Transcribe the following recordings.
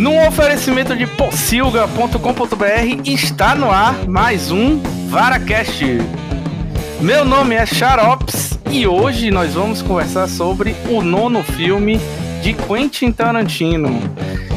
No oferecimento de pocilga.com.br está no ar mais um VaraCast. Meu nome é Xarops e hoje nós vamos conversar sobre o nono filme de Quentin Tarantino.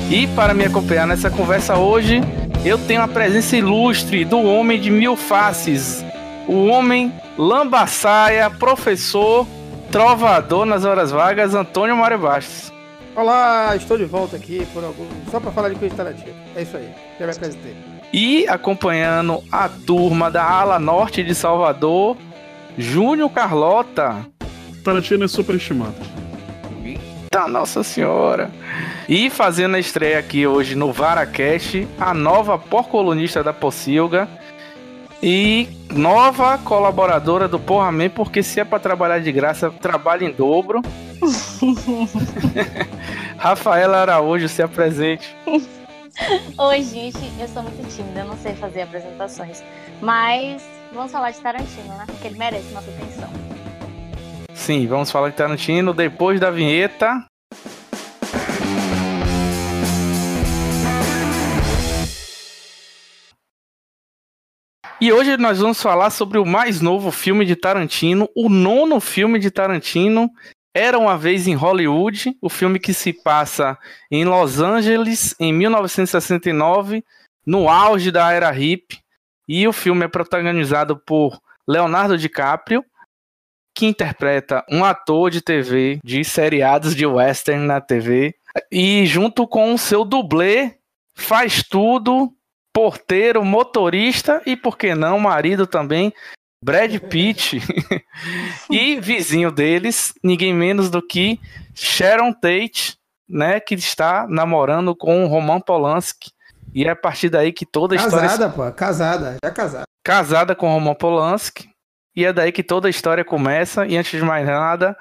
E para me acompanhar nessa conversa hoje, eu tenho a presença ilustre do homem de mil faces, o homem lambaçaia, professor, trovador nas horas vagas, Antônio Mário Bastos. Olá, estou de volta aqui por algum... só para falar de Quentin Tarantino. É isso aí, já me apresentei. E acompanhando a turma da ala norte de Salvador, Júnior Carlota. Tarantino é superestimado. Eita, nossa senhora. E fazendo a estreia aqui hoje no VaraCast, a nova porcolunista da Pocilga e nova colaboradora do Porra Man, porque se é para trabalhar de graça, trabalha em dobro. Rafaela Araújo, se apresente. Oi, gente, eu sou muito tímida, eu não sei fazer apresentações. Mas vamos falar de Tarantino, né? Porque ele merece nossa atenção. Sim, vamos falar de Tarantino depois da vinheta. E hoje nós vamos falar sobre o mais novo filme de Tarantino, o nono filme de Tarantino, Era uma vez em Hollywood, o filme que se passa em Los Angeles em 1969, no auge da era hip, e o filme é protagonizado por Leonardo DiCaprio, que interpreta um ator de TV de seriados de western na TV, e junto com o seu dublê faz tudo porteiro, motorista e, por que não, marido também, Brad Pitt. e vizinho deles, ninguém menos do que Sharon Tate, né, que está namorando com o Roman Polanski. E é a partir daí que toda a casada, história. Casada, pô, casada, já casada. Casada com o Roman Polanski. E é daí que toda a história começa. E antes de mais nada,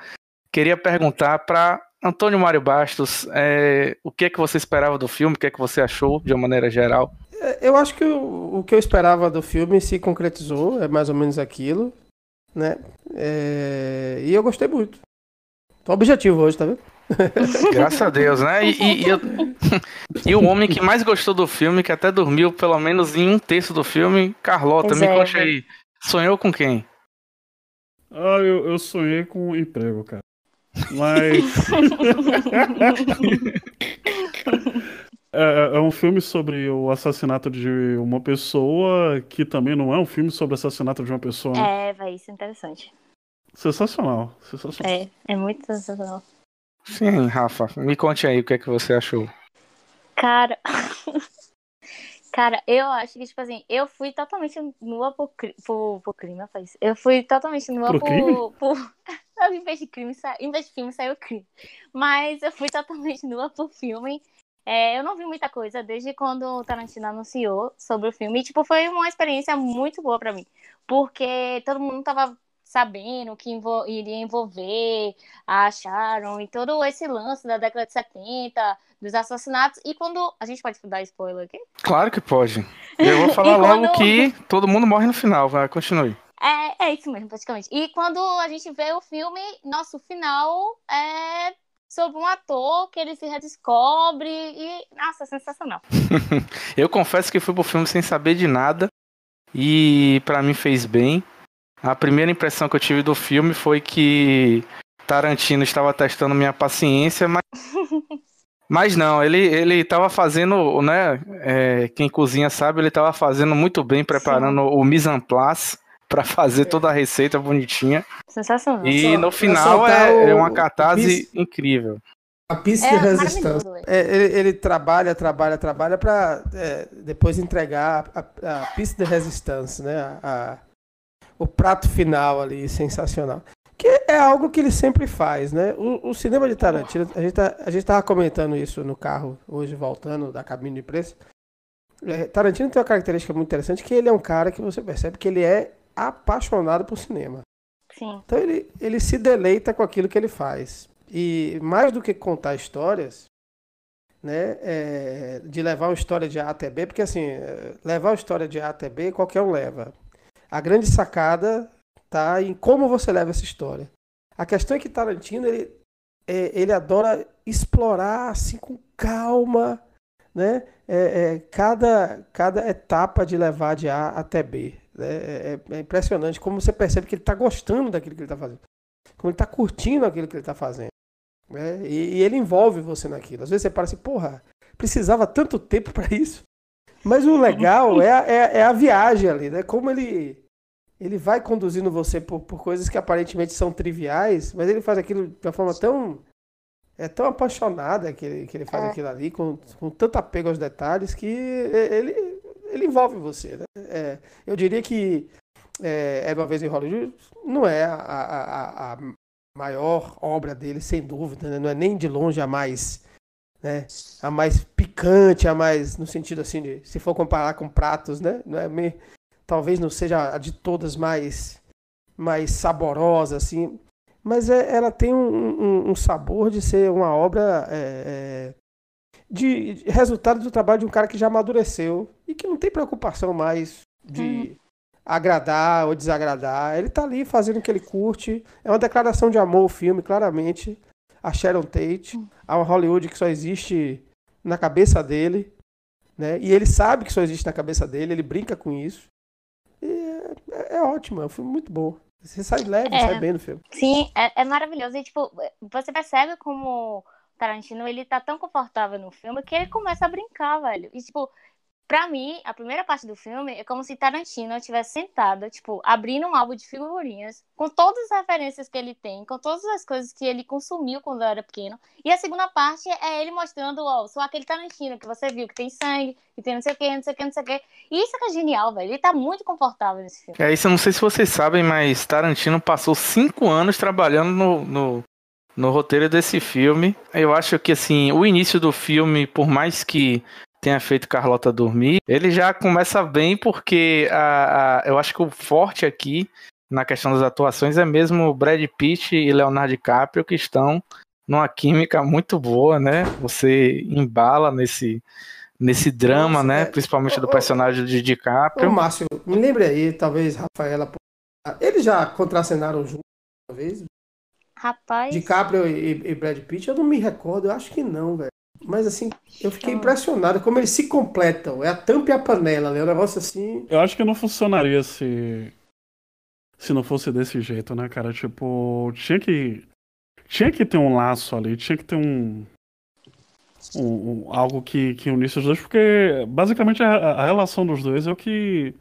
queria perguntar para Antônio Mário Bastos é, o que é que você esperava do filme, o que é que você achou de uma maneira geral. Eu acho que o, o que eu esperava do filme se concretizou, é mais ou menos aquilo, né? É, e eu gostei muito. Tô objetivo hoje, tá vendo? Graças a Deus, né? E, e, e, eu... e, o homem que mais gostou do filme, que até dormiu pelo menos em um terço do filme, Carlota, me conte aí. Sonhou com quem? Ah, eu, eu sonhei com um emprego, cara. Mas. É, é, um filme sobre o assassinato de uma pessoa que também não é um filme sobre o assassinato de uma pessoa. Né? É, vai, isso é interessante. Sensacional, sensacional. É, é muito sensacional. Sim, Rafa, me conte aí o que é que você achou. Cara. Cara, eu acho que, tipo assim, eu fui totalmente nua por, por, por crime, faz. Eu fui totalmente nua Pro por. crime? por... em vez de crime, sa... em vez de filme, saiu crime. Mas eu fui totalmente nua por filme. É, eu não vi muita coisa desde quando o Tarantino anunciou sobre o filme. E, tipo, foi uma experiência muito boa para mim. Porque todo mundo tava sabendo que envol iria envolver a Sharon e todo esse lance da década de 70, dos assassinatos. E quando. A gente pode dar spoiler aqui? Claro que pode. Eu vou falar quando... logo que todo mundo morre no final, vai, continue. É, é isso mesmo, praticamente. E quando a gente vê o filme, nosso final é sobre um ator que ele se redescobre e, nossa, sensacional. eu confesso que fui pro filme sem saber de nada e para mim fez bem. A primeira impressão que eu tive do filme foi que Tarantino estava testando minha paciência, mas Mas não, ele ele estava fazendo, né? É, quem cozinha sabe, ele estava fazendo muito bem, preparando Sim. o mise en place para fazer toda a receita bonitinha. Sensacional. E no final é, é, uma catarse incrível. A pista é, de resistência. É, ele, ele, trabalha, trabalha, trabalha para é, depois entregar a, a, pista de resistência, né? A, a, o prato final ali, sensacional. Que é algo que ele sempre faz, né? O, o cinema de Tarantino, a gente, tá, a gente tava comentando isso no carro hoje, voltando da cabine de preço. É, Tarantino tem uma característica muito interessante, que ele é um cara que você percebe que ele é apaixonado por cinema. Sim. Então ele, ele se deleita com aquilo que ele faz. E mais do que contar histórias, né, é, de levar uma história de A até B, porque assim, levar uma história de A até B, qualquer um leva. A grande sacada tá em como você leva essa história. A questão é que Tarantino, ele, é, ele adora explorar assim com calma, né? É, é, cada, cada etapa de levar de A até B. É, é, é impressionante como você percebe que ele está gostando daquilo que ele está fazendo. Como ele está curtindo aquilo que ele está fazendo. Né? E, e, ele envolve você naquilo. Às vezes você para assim, porra, precisava tanto tempo para isso. Mas o legal é, a, é, é, a viagem ali, né? Como ele ele vai conduzindo você por, por coisas que aparentemente são triviais, mas ele faz aquilo de uma forma tão é tão apaixonada que ele, que ele faz é. aquilo ali, com, com tanto apego aos detalhes, que ele, ele envolve você. Né? É, eu diria que é, Era uma vez em Hollywood não é a, a, a maior obra dele, sem dúvida, né? não é nem de longe a mais né? A mais picante, a mais no sentido assim de, se for comparar com pratos, né? Não é talvez não seja a de todas mais mais saborosa assim, mas é, ela tem um, um, um, sabor de ser uma obra é, é, de, resultado do trabalho de um cara que já amadureceu e que não tem preocupação mais de hum. agradar ou desagradar. Ele está ali fazendo o que ele curte. É uma declaração de amor o filme, claramente a Sharon Tate, a Hollywood que só existe na cabeça dele, né? E ele sabe que só existe na cabeça dele, ele brinca com isso. E é, é ótimo, é um filme muito bom. Você sai leve, é, sai bem no filme. Sim, é, é maravilhoso. E, tipo, você percebe como Tarantino, ele tá tão confortável no filme que ele começa a brincar, velho. E, tipo, Pra mim, a primeira parte do filme é como se Tarantino estivesse sentado, tipo, abrindo um álbum de figurinhas, com todas as referências que ele tem, com todas as coisas que ele consumiu quando era pequeno. E a segunda parte é ele mostrando, ó, sou aquele Tarantino que você viu, que tem sangue, que tem não sei o que, não sei o que, não sei o que. E isso é que é genial, velho. Ele tá muito confortável nesse filme. É isso, eu não sei se vocês sabem, mas Tarantino passou cinco anos trabalhando no, no, no roteiro desse filme. Eu acho que, assim, o início do filme, por mais que tenha feito Carlota dormir, ele já começa bem porque a, a, eu acho que o forte aqui na questão das atuações é mesmo Brad Pitt e Leonardo DiCaprio que estão numa química muito boa, né? Você embala nesse nesse drama, Nossa, né? É... Principalmente do personagem de DiCaprio. Ô, Márcio, me lembre aí, talvez Rafaela. Eles já contracenaram juntos uma vez? Rapaz. DiCaprio e, e Brad Pitt, eu não me recordo, eu acho que não, velho. Mas assim, eu fiquei impressionado como eles se completam. É a tampa e a panela, né? É um negócio assim. Eu acho que não funcionaria se. Se não fosse desse jeito, né, cara? Tipo, tinha que. Tinha que ter um laço ali, tinha que ter um. um, um algo que, que unisse os dois, porque basicamente a, a, relação dos dois é o que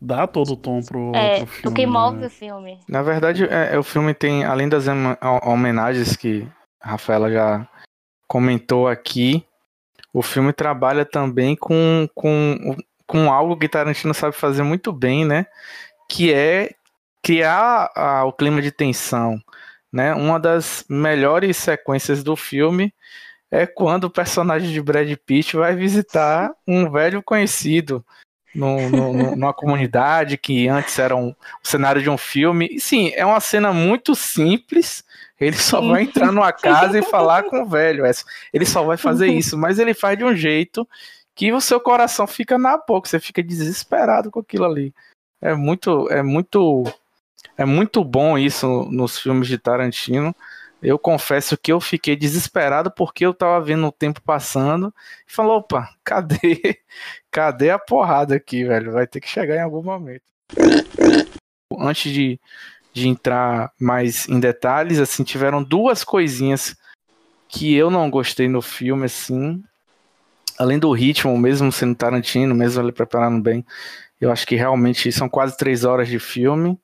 dá todo o tom pro, é, pro filme. O que move né? o filme. Na verdade, é, é, o filme tem, além das homenagens que a Rafaela já comentou aqui, o filme trabalha também com, com, com algo que Tarantino sabe fazer muito bem, né? Que é criar a, o clima de tensão. Né? Uma das melhores sequências do filme é quando o personagem de Brad Pitt vai visitar um velho conhecido no, no, numa comunidade que antes era um, um, cenário de um filme. E sim, é uma cena muito simples, ele só vai entrar numa casa e falar com o velho. Ele só vai fazer isso, mas ele faz de um jeito que o seu coração fica na boca, você fica desesperado com aquilo ali. É muito, é muito, é muito bom isso nos filmes de Tarantino. Eu confesso que eu fiquei desesperado porque eu tava vendo o tempo passando e falou, opa, cadê? Cadê a porrada aqui, velho? Vai ter que chegar em algum momento. Antes de, de entrar mais em detalhes, assim, tiveram duas coisinhas que eu não gostei no filme, assim. Além do ritmo, mesmo sendo Tarantino, mesmo ele preparando bem, eu acho que realmente são quase três horas de filme.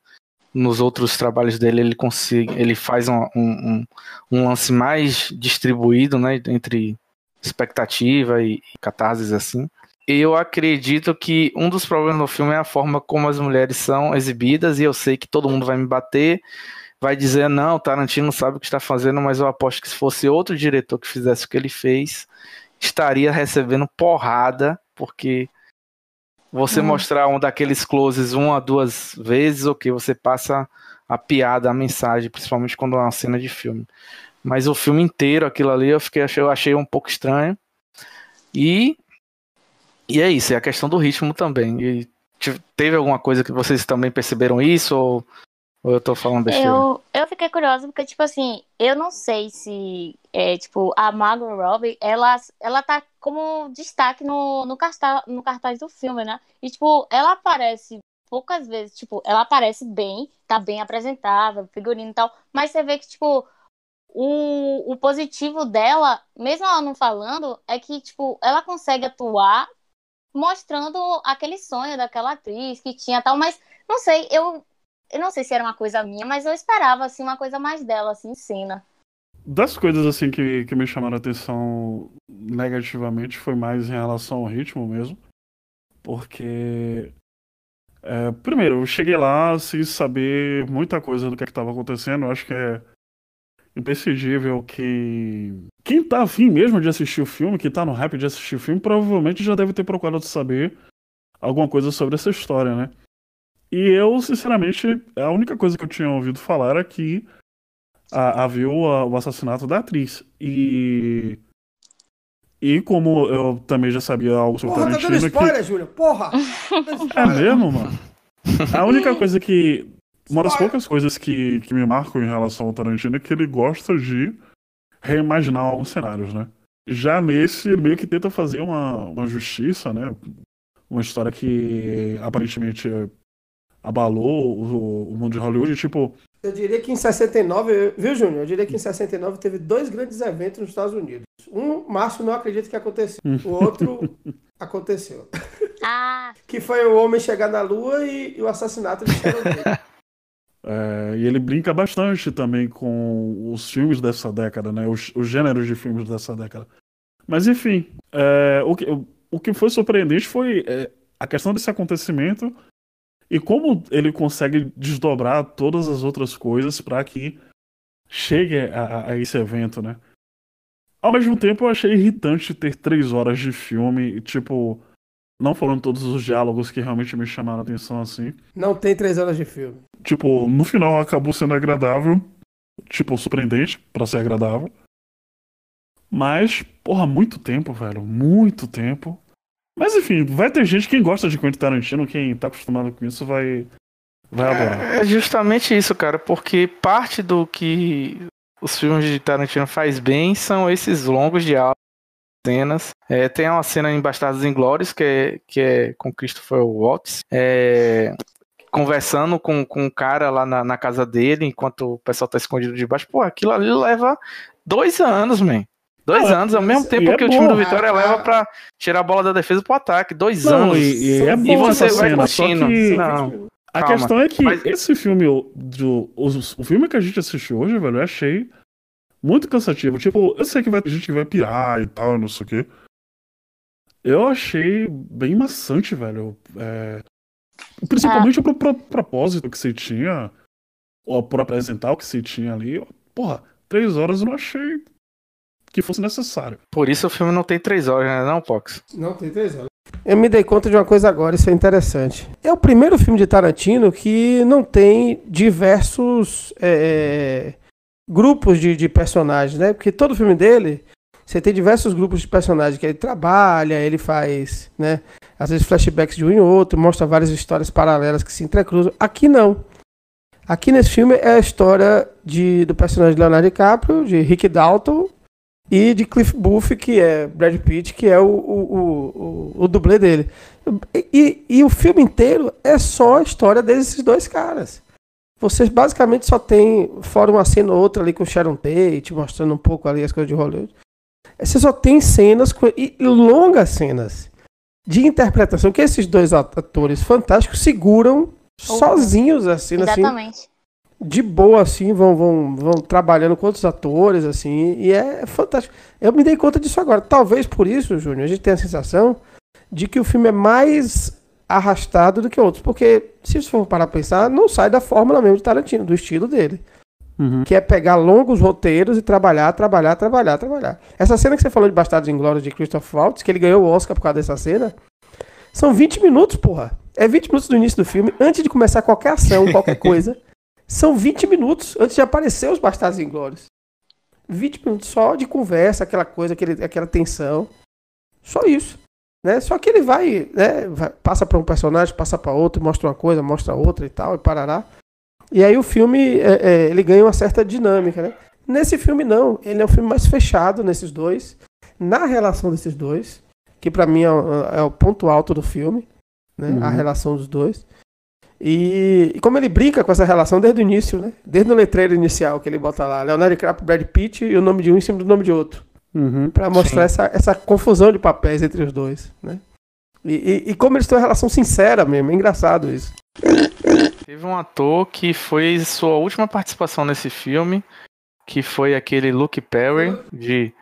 Nos outros trabalhos dele, ele consegue, ele faz um, um, um lance mais distribuído, né, entre expectativa e, e catarses assim. Eu acredito que um dos problemas no filme é a forma como as mulheres são exibidas, e eu sei que todo mundo vai me bater, vai dizer, não, Tarantino sabe o que está fazendo, mas eu aposto que se fosse outro diretor que fizesse o que ele fez, estaria recebendo porrada, porque você hum. mostrar um daqueles closes uma, duas vezes, ok, você passa a piada, a mensagem, principalmente quando é uma cena de filme. Mas o filme inteiro, aquilo ali, eu fiquei, eu achei um pouco estranho. E e é isso, é a questão do ritmo também. E teve alguma coisa que vocês também perceberam isso? Ou, ou eu tô falando besteira? Eu, eu fiquei curiosa porque, tipo assim, eu não sei se, é, tipo, a Margot Robbie, ela, ela tá como destaque no, no, cartaz, no cartaz do filme, né? E, tipo, ela aparece poucas vezes, tipo, ela aparece bem, tá bem apresentável, figurino e tal, mas você vê que, tipo, o, o positivo dela, mesmo ela não falando, é que, tipo, ela consegue atuar mostrando aquele sonho daquela atriz que tinha tal, mas não sei, eu eu não sei se era uma coisa minha, mas eu esperava assim uma coisa mais dela assim cena. Das coisas assim que, que me chamaram a atenção negativamente foi mais em relação ao ritmo mesmo. Porque é, primeiro, eu cheguei lá sem saber muita coisa do que é estava acontecendo. Eu acho que é imprescindível que quem tá afim mesmo de assistir o filme, que tá no hype de assistir o filme, provavelmente já deve ter procurado saber alguma coisa sobre essa história, né? E eu, sinceramente, a única coisa que eu tinha ouvido falar era que havia o, assassinato da atriz. E. E como eu também já sabia algo sobre Porra, Tarantino... Porra, tá dando spoiler, que... Júlio, porra! é mesmo, mano? A única coisa que uma das poucas coisas que, que me marcam em relação ao Tarantino é que ele gosta de reimaginar alguns cenários, né? Já nesse, ele meio que tenta fazer uma, uma justiça, né? Uma história que aparentemente abalou o, o mundo de Hollywood, tipo... Eu diria que em 69, viu, Júnior? Eu diria que em 69 teve dois grandes eventos nos Estados Unidos. Um, Márcio não acredita que aconteceu. O outro aconteceu. Ah. Que foi o homem chegar na Lua e, e o assassinato de Sharon É, e ele brinca bastante também com os filmes dessa década, né? Os, os gêneros de filmes dessa década. Mas enfim, é, o, que, o que foi surpreendente foi é, a questão desse acontecimento e como ele consegue desdobrar todas as outras coisas para que chegue a, a, esse evento, né? Ao mesmo tempo, eu achei irritante ter três horas de filme, tipo, não falando todos os diálogos que realmente me chamaram a atenção assim. Não tem três horas de filme. Tipo, no final acabou sendo agradável. Tipo, surpreendente para ser agradável. Mas, porra, muito tempo, velho. Muito tempo. Mas enfim, vai ter gente que gosta de Quentin Tarantino, quem tá acostumado com isso vai. Vai adorar. É justamente isso, cara, porque parte do que os filmes de Tarantino faz bem são esses longos diálogos cenas. É, tem uma cena em Bastardos Inglórios, que é, que é com Christopher Watts, é, conversando com, com um cara lá na, na, casa dele, enquanto o pessoal tá escondido debaixo. Pô, aquilo ali leva dois anos, man. Dois ah, anos, ao mesmo tempo é que bom, o time do Vitória é, leva para tirar a bola da defesa pro ataque. Dois não, anos. E, e, é bom e você vai cena, curtindo. Que... Não, a calma. questão é que Mas... esse filme, do, o, o filme que a gente assistiu hoje, velho, eu achei muito cansativo. Tipo, eu sei que vai ter gente que vai pirar e tal, não sei o quê. Eu achei bem maçante, velho. É... Principalmente ah. pro, pro, propósito que você tinha, ou por apresentar o que você tinha ali. Porra, três horas eu não achei que fosse necessário. Por isso o filme não tem três horas, né, não, Pox? Não tem três horas. Eu me dei conta de uma coisa agora, isso é interessante. É o primeiro filme de Tarantino que não tem diversos é, grupos de, de personagens, né? Porque todo filme dele, você tem diversos grupos de personagens que ele trabalha, ele faz, né? Às vezes flashbacks de um em outro, mostra várias histórias paralelas que se entrecruzam. Aqui não. Aqui nesse filme é a história de, do personagem de Leonardo DiCaprio, de Rick Dalton e de Cliff Booth, que é Brad Pitt, que é o, o, o, o, dublê dele. E, e, o filme inteiro é só a história desses dois caras. Vocês basicamente só tem, fora uma cena ou outra ali com Sharon Tate, mostrando um pouco ali as coisas de Hollywood. Você só tem cenas e, e longas cenas de interpretação que esses dois atores fantásticos seguram sozinhos assim, Exatamente. assim de boa, assim, vão, vão, vão trabalhando com outros atores, assim, e é fantástico. Eu me dei conta disso agora. Talvez por isso, Júnior, a gente tem a sensação de que o filme é mais arrastado do que outros. Porque, se você for parar pra pensar, não sai da fórmula mesmo de Tarantino, do estilo dele. Uhum. Que é pegar longos roteiros e trabalhar, trabalhar, trabalhar, trabalhar. Essa cena que você falou de Bastardos em Glória de Christoph Waltz, que ele ganhou o Oscar por causa dessa cena, são 20 minutos, porra. É 20 minutos do início do filme, antes de começar qualquer ação, qualquer coisa. São 20 minutos antes de aparecer os Bastardos em Glórias. 20 minutos só de conversa, aquela coisa, aquele, aquela tensão. Só isso. Né? Só que ele vai, né, vai passa para um personagem, passa para outro, mostra uma coisa, mostra outra e tal, e parará. E aí o filme é, é, ele ganha uma certa dinâmica, né? Nesse filme não, ele é um filme mais fechado nesses dois, na relação desses dois, que para mim é, é, o ponto alto do filme, né? Uhum. A relação dos dois. E, e, como ele brinca com essa relação desde o início, né? Desde o letreiro inicial que ele bota lá, Leonardo DiCaprio, Brad Pitt e o nome de um em cima do nome de outro. Uhum, para mostrar essa, essa confusão de papéis entre os dois, né? E, e, e, como eles têm uma relação sincera mesmo, é engraçado isso. Teve um ator que foi sua última participação nesse filme, que foi aquele Luke Perry, de...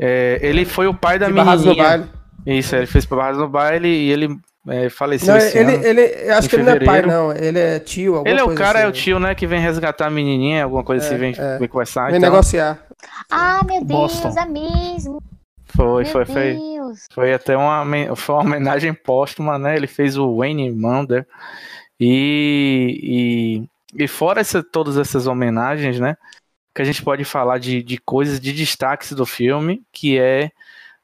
É, ele foi o pai da de menininha. Isso, ele fez Barras no Baile e ele é, faleceu não, esse ele, ano, ele, acho que fevereiro. ele não é pai, não. Ele é tio, Ele é o cara, assim. é o tio, né? Que vem resgatar a menininha, alguma coisa assim, é, assim, vem, é. vem conversar. Vem então... negociar. Ah, meu Deus, Boston. é mesmo. Foi, meu foi, foi. Foi até uma, foi uma homenagem póstuma, né? Ele fez o Wayne Mander. E, e, e fora essa, todas essas homenagens, né? Que a gente pode falar de, de coisas, de destaques do filme, que é,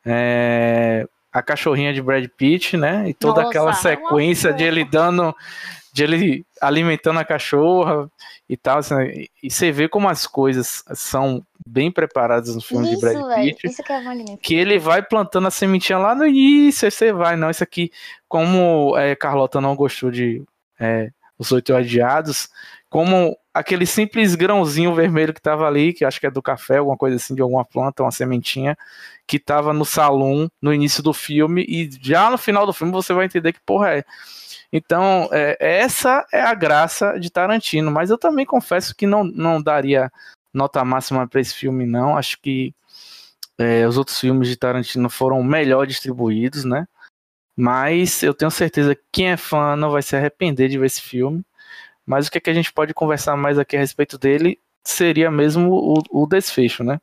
é a cachorrinha de Brad Pitt, né? E toda Nossa, aquela sequência de ele dando, de ele alimentando a cachorra e tal. Assim, e você vê como as coisas são bem preparadas no filme isso, de Brad Pitt. Véio, isso que, é que ele vai plantando a sementinha lá no início, aí você vai, não, isso aqui, como é, Carlota não gostou de é, Os Oito Adiados, como aquele simples grãozinho vermelho que tava ali, que acho que é do café, alguma coisa assim, de alguma planta, uma sementinha, que tava no salão no início do filme, e já no final do filme você vai entender que porra é. Então, é, essa é a graça de Tarantino, mas eu também confesso que não, não daria nota máxima para esse filme, não. Acho que é, os outros filmes de Tarantino foram melhor distribuídos, né? Mas eu tenho certeza que quem é fã não vai se arrepender de ver esse filme. Mas o que, é que a gente pode conversar mais aqui a respeito dele seria mesmo o, o desfecho, né?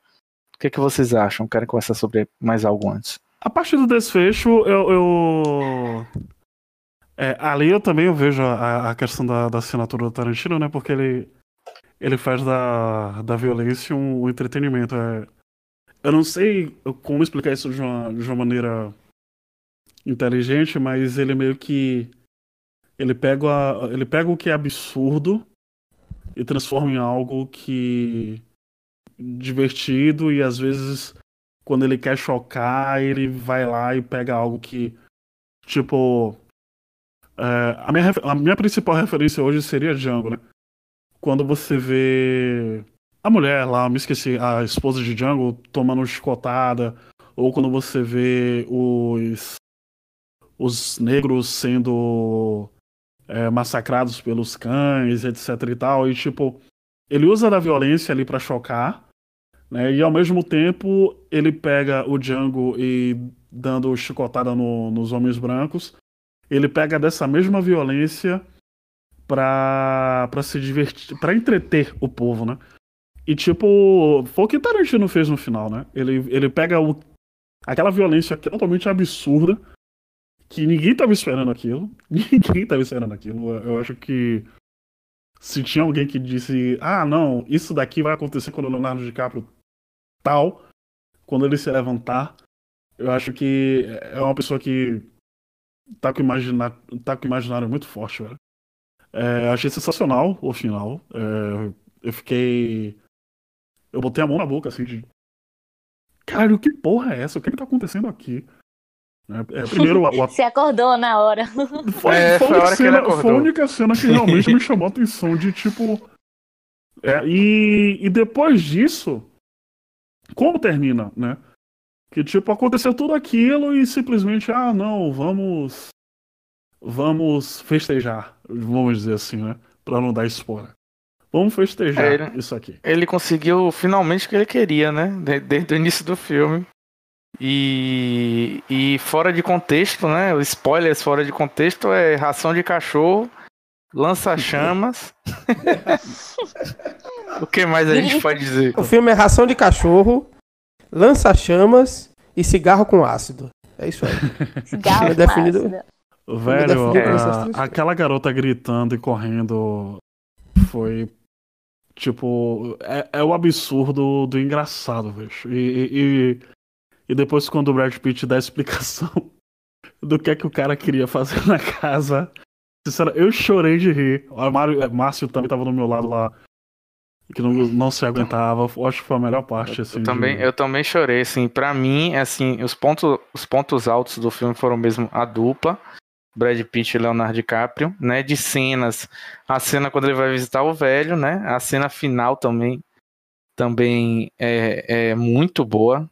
O que, é que vocês acham? Querem conversar sobre mais algo antes? A partir do desfecho, eu. eu... É, ali eu também vejo a, a questão da, da, assinatura do Tarantino, né? Porque ele, ele faz da, da violência um, um entretenimento. É, eu não sei como explicar isso de uma, de uma maneira inteligente, mas ele meio que ele pega, ele pega o que é absurdo e transforma em algo que divertido e às vezes quando ele quer chocar ele vai lá e pega algo que tipo é, a, minha, a minha principal referência hoje seria Django, né? Quando você vê a mulher lá, me esqueci, a esposa de Django tomando chicotada, ou quando você vê os os negros sendo é, massacrados pelos cães, etc e tal. E tipo, ele usa da violência ali para chocar, né? E ao mesmo tempo ele pega o Django e dando chicotada no, nos homens brancos, ele pega dessa mesma violência pra se divertir, para entreter o povo, né? E tipo, foi o que Tarantino fez no final, né? Ele, ele pega o, aquela violência totalmente absurda que ninguém tava esperando aquilo. Ninguém tava esperando aquilo. Eu acho que se tinha alguém que disse, ah, não, isso daqui vai acontecer quando o Leonardo DiCaprio tal, quando ele se levantar, eu acho que é uma pessoa que tá com, imagina... tá com imaginário muito forte, velho. É, achei sensacional o final. É, eu fiquei. Eu botei a mão na boca, assim, de. Caralho, que porra é essa? O que, é que tá acontecendo aqui? É, é, primeiro, o... Você acordou na hora. Foi, é, foi, a cena, foi, a única cena que realmente me chamou a atenção de tipo. É, e, e depois disso, como termina, né? Que tipo, aconteceu tudo aquilo e simplesmente, ah, não, vamos. Vamos festejar, vamos dizer assim, né? Pra não dar spoiler. Vamos festejar é, ele, isso aqui. Ele conseguiu finalmente o que ele queria, né? Desde o início do filme. E, e fora de contexto, né? O spoilers fora de contexto é ração de cachorro, lança-chamas. o que mais a gente pode dizer? O filme é ração de cachorro, lança-chamas e cigarro com ácido. É isso aí. Cigarro é definido. Ácido. Velho, a, aquela garota gritando e correndo foi tipo. É, é o absurdo do engraçado, velho. E, e, e depois, quando o Brad Pitt dá a explicação do que é que o cara queria fazer na casa, Sinceramente, eu chorei de rir. O Mário, Márcio também tava do meu lado lá. Que não, não se aguentava. acho que foi a melhor parte, assim. Eu também, de... eu também chorei, assim. Pra mim, assim, os pontos, os pontos altos do filme foram mesmo a dupla. Brad Pitt e Leonardo DiCaprio, né? De cenas. A cena quando ele vai visitar o velho, né? A cena final também também é, é muito boa,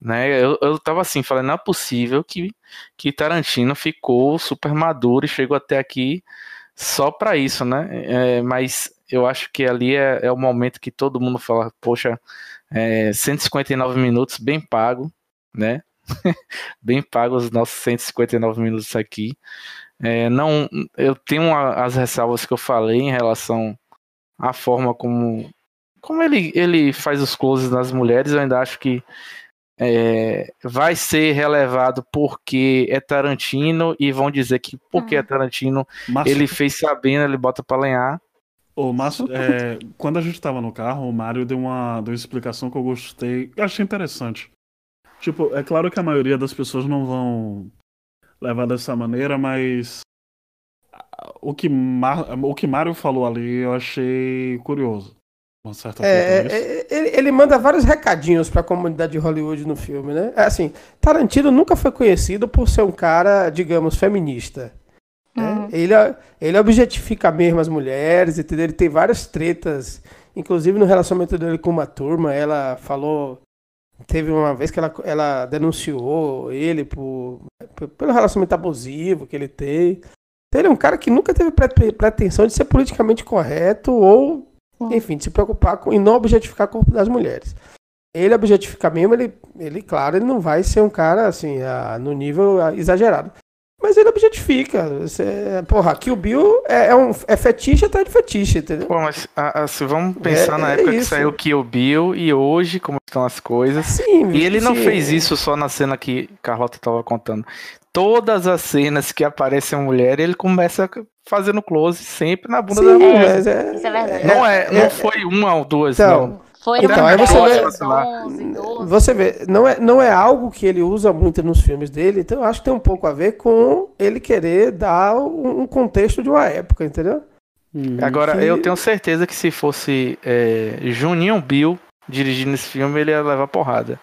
né? Eu, eu tava assim, falando, não é possível que, que Tarantino ficou super maduro e chegou até aqui só para isso, né? É, mas eu acho que ali é, é, o momento que todo mundo fala, poxa, é, 159 minutos bem pago, né? bem pago os nossos 159 minutos aqui. É, não, eu tenho as ressalvas que eu falei em relação à forma como como ele, ele faz os closes nas mulheres, eu ainda acho que é, vai ser relevado porque é Tarantino e vão dizer que porque é uhum. Tarantino Márcio... ele fez sabendo, ele bota pra lenhar. Ô, Márcio, é, quando a gente tava no carro, o Mário deu uma, deu uma explicação que eu gostei, eu achei interessante. Tipo, é claro que a maioria das pessoas não vão levar dessa maneira, mas o que, Mar... o que Mário falou ali eu achei curioso. Uma certa é, é, é ele, ele, manda vários recadinhos para a comunidade de Hollywood no filme, né? É assim, Tarantino nunca foi conhecido por ser um cara, digamos, feminista. Uhum. Ele, ele objetifica mesmo as mulheres, entendeu? Ele tem várias tretas, inclusive no relacionamento dele com uma turma, ela falou Teve uma vez que ela, ela denunciou ele por, pelo relacionamento abusivo que ele tem. Então ele é um cara que nunca teve pretensão de ser politicamente correto ou enfim, de se preocupar com, e não objetificar o corpo das mulheres. Ele objetifica mesmo, ele, ele, claro, ele não vai ser um cara assim, a, no nível exagerado. Mas ele objetifica. Você, porra, Kill Bill é, é, um, é fetiche atrás de fetiche, entendeu? Pô, mas a, a, se vamos pensar é, na época é que saiu Kill Bill e hoje, como estão as coisas. Sim, e ele sim. não fez isso só na cena que Carlota estava contando. Todas as cenas que aparece a mulher, ele começa fazendo close sempre na bunda sim, da mulher. Isso é verdade. Não, é, não foi uma ou duas, então, não. Foi então, aí você vê, 11, 12. você vê, não é, não é algo que ele usa muito nos filmes dele, então eu acho que tem um pouco a ver com ele querer dar um, contexto de uma época, entendeu? Hum, Agora, que... eu tenho certeza que se fosse é, Juninho Bill dirigindo esse filme, ele ia levar porrada.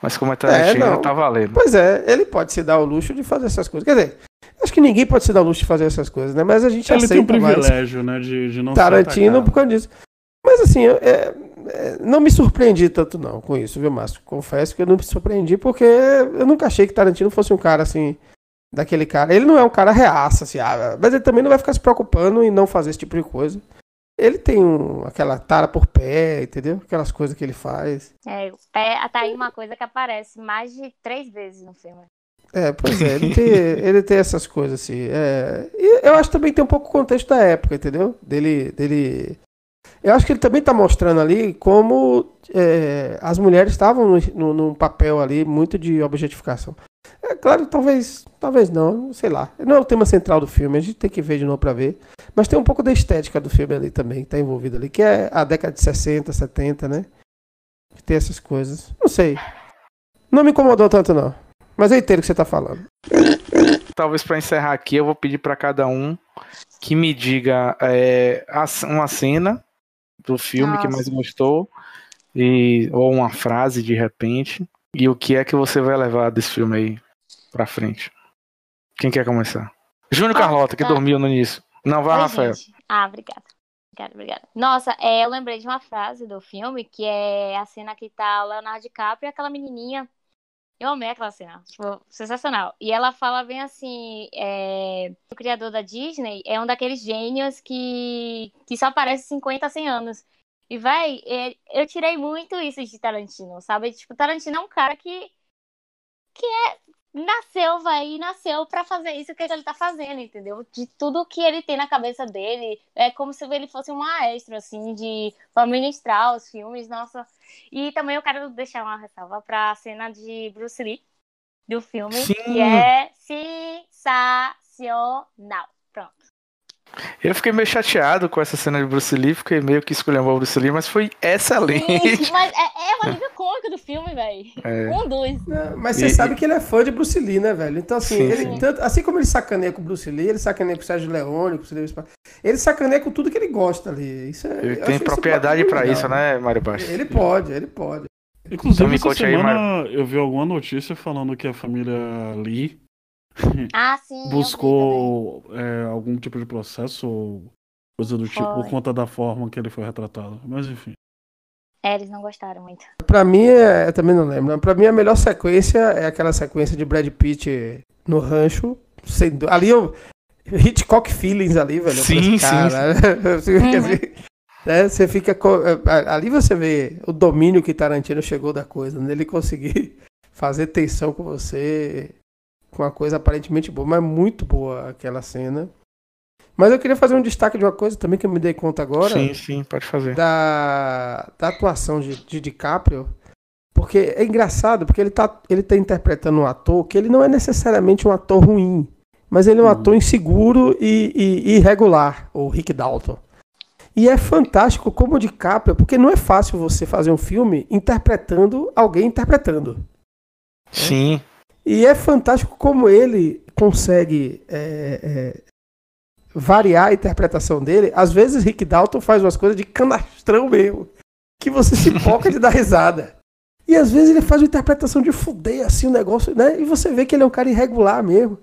Mas como é Tarantino, é, não. tá valendo. Pois é, ele pode se dar o luxo de fazer essas coisas. Quer dizer, acho que ninguém pode se dar o luxo de fazer essas coisas, né? Mas a gente ele aceita tem um privilégio, né, de, de não Tarantino por causa disso. Mas assim, é, não me surpreendi tanto não com isso, viu, Márcio? Confesso que eu não me surpreendi porque eu nunca achei que Tarantino fosse um cara assim, daquele cara. Ele não é um cara reaça, assim, ah, mas ele também não vai ficar se preocupando em não fazer esse tipo de coisa. Ele tem um, aquela tara por pé, entendeu? Aquelas coisas que ele faz. É, o pé tá aí uma coisa que aparece mais de três vezes no filme. É, pois é, ele tem, ele tem essas coisas assim. É, e eu acho que também tem um pouco o contexto da época, entendeu? Dele, dele eu acho que ele também está mostrando ali como é, as mulheres estavam num papel ali muito de objetificação. É claro, talvez, talvez não, sei lá. Não é o tema central do filme, a gente tem que ver de novo para ver. Mas tem um pouco da estética do filme ali também, que tá envolvido ali, que é a década de 60, 70, né? Que tem essas coisas. Não sei. Não me incomodou tanto não. Mas eu entendo o que você tá falando. Talvez para encerrar aqui, eu vou pedir para cada um que me diga é, uma cena do filme Nossa. que mais gostou e ou uma frase de repente e o que é que você vai levar desse filme aí pra frente. Quem quer começar? Júnior ah, Carlota, que tá. dormiu no início. Não, vai, Oi, Rafael. Gente. Ah, obrigada. Obrigada, obrigada. Nossa, é, eu lembrei de uma frase do filme que é a cena que tá o Leonardo DiCaprio e aquela menininha. Eu amei aquela cena, tipo, sensacional. E ela fala bem assim: é, o criador da Disney é um daqueles gênios que, que só aparece 50, 100 anos. E, vai, é, eu tirei muito isso de Tarantino, sabe? Tipo, Tarantino é um cara que, que é nasceu, vai, nasceu para fazer isso que ele tá fazendo, entendeu? De tudo que ele tem na cabeça dele, é como se ele fosse um maestro, assim, de administrar os filmes, nossa. E também eu quero deixar uma ressalva pra cena de Bruce Lee, do filme, Sim. que é sensacional. Eu fiquei meio chateado com essa cena de Bruce Lee, fiquei meio que escolhendo o Bruce Lee, mas foi excelente. Sim, mas é, é uma liga cômica do filme, velho. É. Um, dois. mas você e, sabe que ele é fã de Bruce Lee, né, velho? Então, assim, sim, ele, sim. Tanto, assim como ele sacaneia com o Bruce Lee, ele sacaneia com o Sérgio Leone, com o Silvio ele sacaneia com tudo que ele gosta ali. Isso é, ele tem propriedade para isso, né, Mário Baixo? Ele pode, ele pode. Inclusive, então, essa semana aí, eu vi alguma notícia falando que a família Lee ah, sim, buscou é, algum tipo de processo ou coisa do tipo foi. por conta da forma que ele foi retratado. Mas enfim. É, eles não gostaram muito. Pra mim, é, eu também não lembro. Pra mim, a melhor sequência é aquela sequência de Brad Pitt no rancho. Sendo, ali eu. Hitchcock Feelings ali, velho. Sim, sim. Uhum. Né, você fica. É, ali você vê o domínio que Tarantino chegou da coisa, né? Ele conseguir fazer tensão com você com uma coisa aparentemente boa, mas muito boa aquela cena. Mas eu queria fazer um destaque de uma coisa também que eu me dei conta agora. Sim, sim, pode fazer. Da, da atuação de, de DiCaprio. Porque é engraçado, porque ele tá, ele tá interpretando um ator que ele não é necessariamente um ator ruim. Mas ele é um hum. ator inseguro e, e, e irregular, o Rick Dalton. E é fantástico como o DiCaprio, porque não é fácil você fazer um filme interpretando alguém interpretando. Sim. E é fantástico como ele consegue é, é, variar a interpretação dele. Às vezes Rick Dalton faz umas coisas de canastrão mesmo, que você se foca de dar risada. E às vezes ele faz uma interpretação de fuder assim o negócio, né? E você vê que ele é um cara irregular mesmo.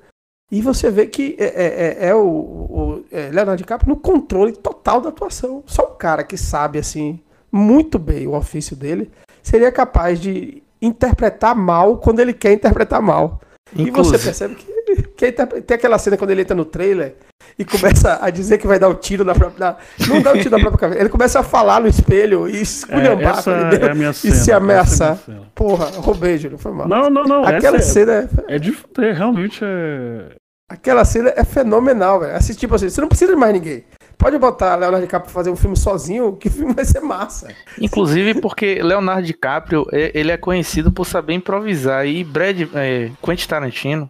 E você vê que é, é, é, é o, o é, Leonardo DiCaprio no controle total da atuação. Só um cara que sabe assim muito bem o ofício dele seria capaz de interpretar mal quando ele quer interpretar mal. Inclusive. E você percebe que, que tem aquela cena quando ele entra no trailer e começa a dizer que vai dar o um tiro na própria. Na, não dá o um tiro na própria cabeça. Ele começa a falar no espelho e esculhambar é, é minha cena, e se ameaçar. É Porra, roubei, Júlio, foi mal. Não, não, não. Aquela cena é. É de fuder, realmente é. Aquela cena é fenomenal, velho. Assim, tipo assim, você não precisa de mais ninguém. Pode botar Leonardo DiCaprio fazer um filme sozinho, que filme vai ser massa. Inclusive porque Leonardo DiCaprio, ele é conhecido por saber improvisar. E Brad, é, Quentin Tarantino,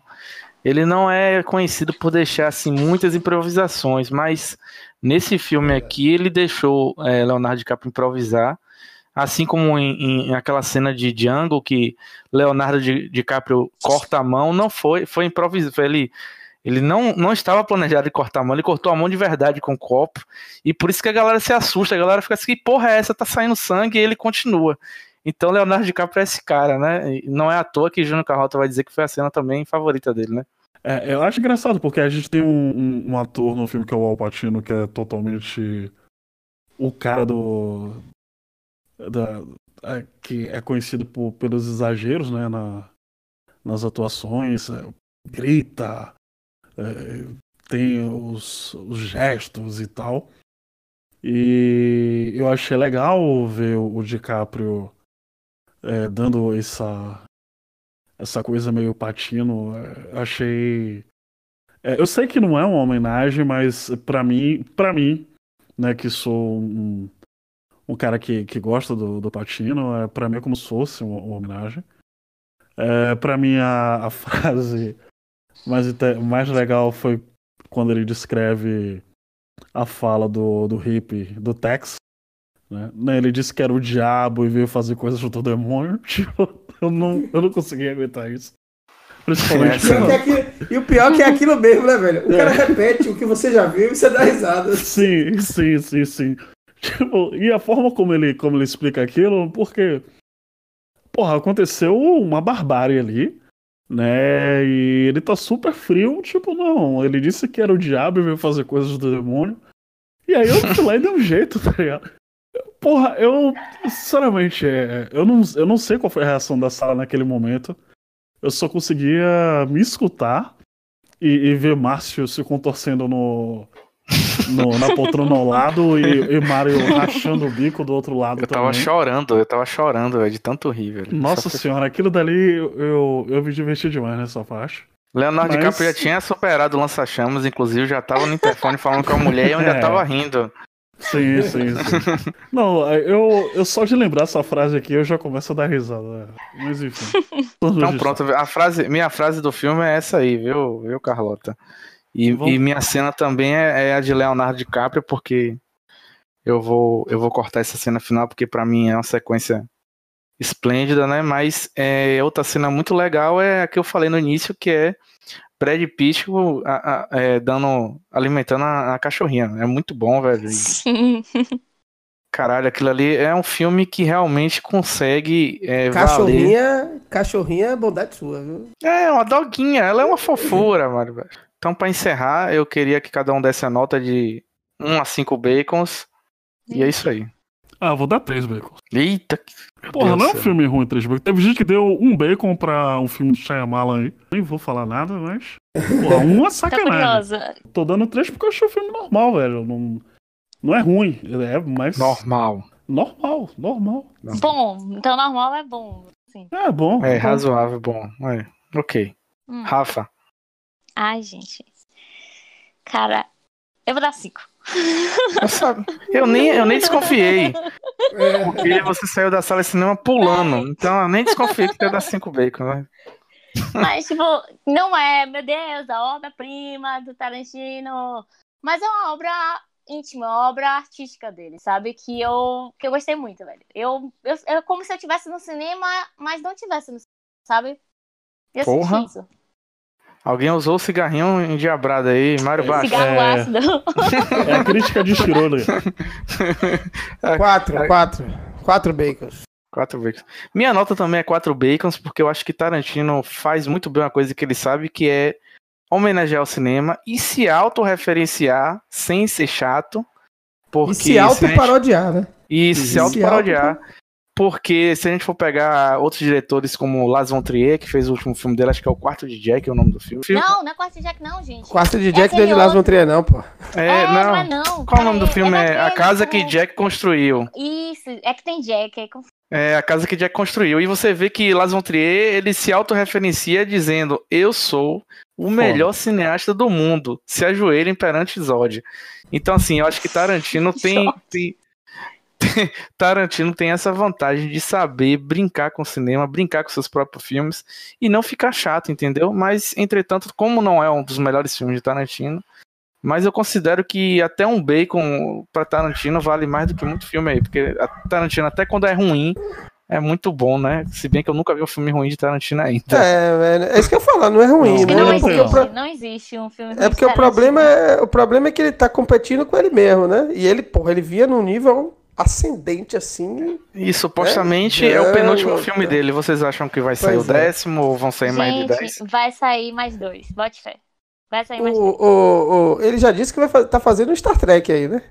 ele não é conhecido por deixar assim muitas improvisações, mas nesse filme aqui ele deixou é, Leonardo DiCaprio improvisar, assim como em, em, aquela cena de Django que Leonardo DiCaprio corta a mão, não foi, foi improvisado, ele ele não, não estava planejado de cortar a mão, ele cortou a mão de verdade com o copo. E por isso que a galera se assusta, a galera fica assim, que porra é essa? Tá saindo sangue e ele continua. Então Leonardo DiCaprio é esse cara, né? E não é à toa que Júnior Carrota vai dizer que foi a cena também favorita dele, né? É, eu acho engraçado, porque a gente tem um, um, um, ator no filme que é o Al Pacino, que é totalmente o cara do. Da, é, que é conhecido por, pelos exageros, né? Na, nas atuações, é, grita, tem os, os, gestos e tal. E eu achei legal ver o DiCaprio é, dando essa essa coisa meio patino. É, achei. É, eu sei que não é uma homenagem, mas para mim, para mim, né, que sou um, um cara que, que gosta do, do patino, é, para mim é como se fosse uma, uma homenagem. É, para mim a, a frase mas o mais legal foi quando ele descreve a fala do, do hippie, do Tex. Né? né? Ele disse que era o diabo e veio fazer coisas junto ao demônio. Tipo, eu não, eu não consegui aguentar isso. Principalmente. É, e o pior é que é aquilo mesmo, né, velho? O é. cara repete o que você já viu e você dá risada. Sim, sim, sim, sim. Tipo, e a forma como ele, como ele explica aquilo, porque. Porra, aconteceu uma barbárie ali né? E ele tá super frio, tipo, não, ele disse que era o diabo e veio fazer coisas do demônio. E aí eu fui lá e dei um jeito, tá ligado? Porra, eu, sinceramente, é, eu, não, eu não sei qual foi a reação da sala naquele momento. Eu só conseguia me escutar e, e ver Márcio se contorcendo no, no, na poltrona ao lado e, e Mario rachando o bico do outro lado eu também. tava chorando, eu tava chorando, velho, de tanto rir, velho. Nossa Só senhora, aquilo dali eu, eu me diverti demais nessa parte. Leonardo Mas... DiCaprio já tinha superado o lança-chamas, inclusive já tava no interfone falando com a mulher e eu ainda é. tava rindo. Sim, sim, sim. Não, eu, eu só de lembrar essa frase aqui eu já começo a dar risada. Mas enfim. Então pronto, a frase, minha frase do filme é essa aí, viu, viu Carlota? E, e minha cena também é, é, a de Leonardo DiCaprio, porque eu vou, eu vou cortar essa cena final, porque para mim é uma sequência esplêndida, né? Mas é, outra cena muito legal é a que eu falei no início, que é Brad Pitt a, a, é, dando, alimentando a, a, cachorrinha. É muito bom, velho. Sim. Caralho, aquilo ali é um filme que realmente consegue. É, cachorrinha, valer. cachorrinha é bondade sua, viu? É, uma doguinha, ela é uma fofura, mano. Então, para encerrar, eu queria que cada um desse a nota de 1 a 5 bacons. E é isso aí. Ah, vou dar 3 bacons. Eita. Porra, Deus não é um filme ruim 3 bacons. Teve gente que deu um bacon pra um filme de Shyamalan aí. Nem vou falar nada, mas. Porra, uma sacanagem. Tô dando 3 porque eu achei o filme normal, velho. Não, não é ruim. É mais. Normal. Normal, normal. Bom, então normal é bom. Sim. É bom. É, razoável, bom. É. Ok. Hum. Rafa. Ai, gente. Cara, eu vou dar 5. Eu nem, eu nem desconfiei. É. Porque você saiu da sala de cinema pulando. Então eu nem desconfiei que ia dar cinco bacon, né? Mas, tipo, não é, meu Deus, a obra-prima do Tarantino. Mas é uma obra íntima, uma obra artística dele, sabe? Que eu, que eu gostei muito, velho. Eu, eu, é como se eu estivesse no cinema, mas não estivesse no cinema, sabe? Eu Porra. senti isso. Alguém usou o cigarrinho endiabrado aí, Mário Baixo. Cigarro é... ácido. É a crítica de Chirolo. quatro, quatro. Quatro bacons. Quatro bacons. Minha nota também é quatro bacons, porque eu acho que Tarantino faz muito bem uma coisa que ele sabe, que é homenagear o cinema e se autorreferenciar sem ser chato. Porque e se auto-parodiar, né? E se auto-parodiar. Porque se a gente for pegar outros diretores como Lars von Trier, que fez o último filme dele, acho que é o Quarto de Jack, é o nome do filme. Não, não é Quarto de Jack não, gente. Quarto de Jack é de Lars von Trier não, pô. É, é não. não, é não. Qual é o nome do filme? É, é A Casa que Jack Construiu. Isso, é que tem Jack, é é, a casa que Jack construiu. E você vê que Lars von Trier, ele se autorreferencia dizendo, eu sou o Foda. melhor cineasta do mundo. Se ajoelhem perante Zod. Então, assim, eu acho que Tarantino tem, tem, Tarantino tem essa vantagem de saber brincar com o cinema, brincar com seus próprios filmes e não ficar chato, entendeu? Mas, entretanto, como não é um dos melhores filmes de Tarantino, mas eu considero que até um bacon para Tarantino vale mais do que muito filme aí, porque a Tarantino, até quando é ruim, é muito bom, né? Se bem que eu nunca vi um filme ruim de Tarantino ainda. É, é isso que eu falo, não é ruim, não, né? Não, é existe, pro... não existe um filme ruim É porque o problema é, o problema é que ele tá competindo com ele mesmo, né? E ele, porra, ele via num nível ascendente assim. E supostamente é, é o penúltimo é, filme dele. Vocês acham que vai sair o é. décimo ou vão sair Gente, mais de dez? Vai sair mais dois, bote fé. Vai sair mais o, dois. O, o, ele já disse que vai estar tá fazendo um Star Trek aí, né?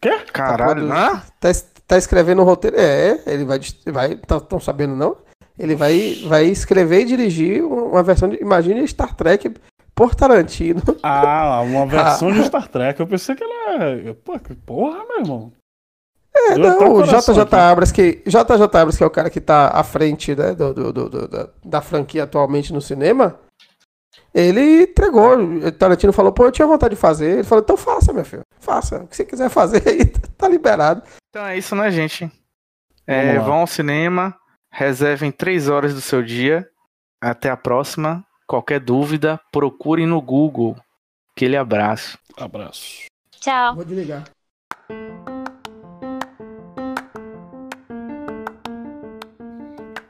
Quê? Caralho, tá, tá, tá escrevendo o um roteiro. É, ele vai. vai Estão tá, sabendo, não? Ele vai, vai escrever e dirigir uma versão de. Imagine Star Trek por Tarantino. Ah, uma versão ah. de Star Trek. Eu pensei que ela. Pô, que porra, meu irmão. É, não, o JJ Abras, que, JJ Abras, que é o cara que tá à frente né, do, do, do, da, da franquia atualmente no cinema, ele entregou. O Tarantino falou, pô, eu tinha vontade de fazer. Ele falou, então faça, meu filho. Faça. O que você quiser fazer aí, tá liberado. Então é isso, né, gente? É, vão ao cinema, reservem três horas do seu dia. Até a próxima. Qualquer dúvida, procurem no Google. Aquele abraço. Abraço. Tchau. Vou desligar.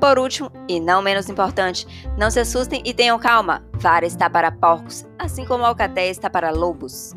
Por último, e não menos importante, não se assustem e tenham calma. Vara está para porcos, assim como Alcatéia está para lobos.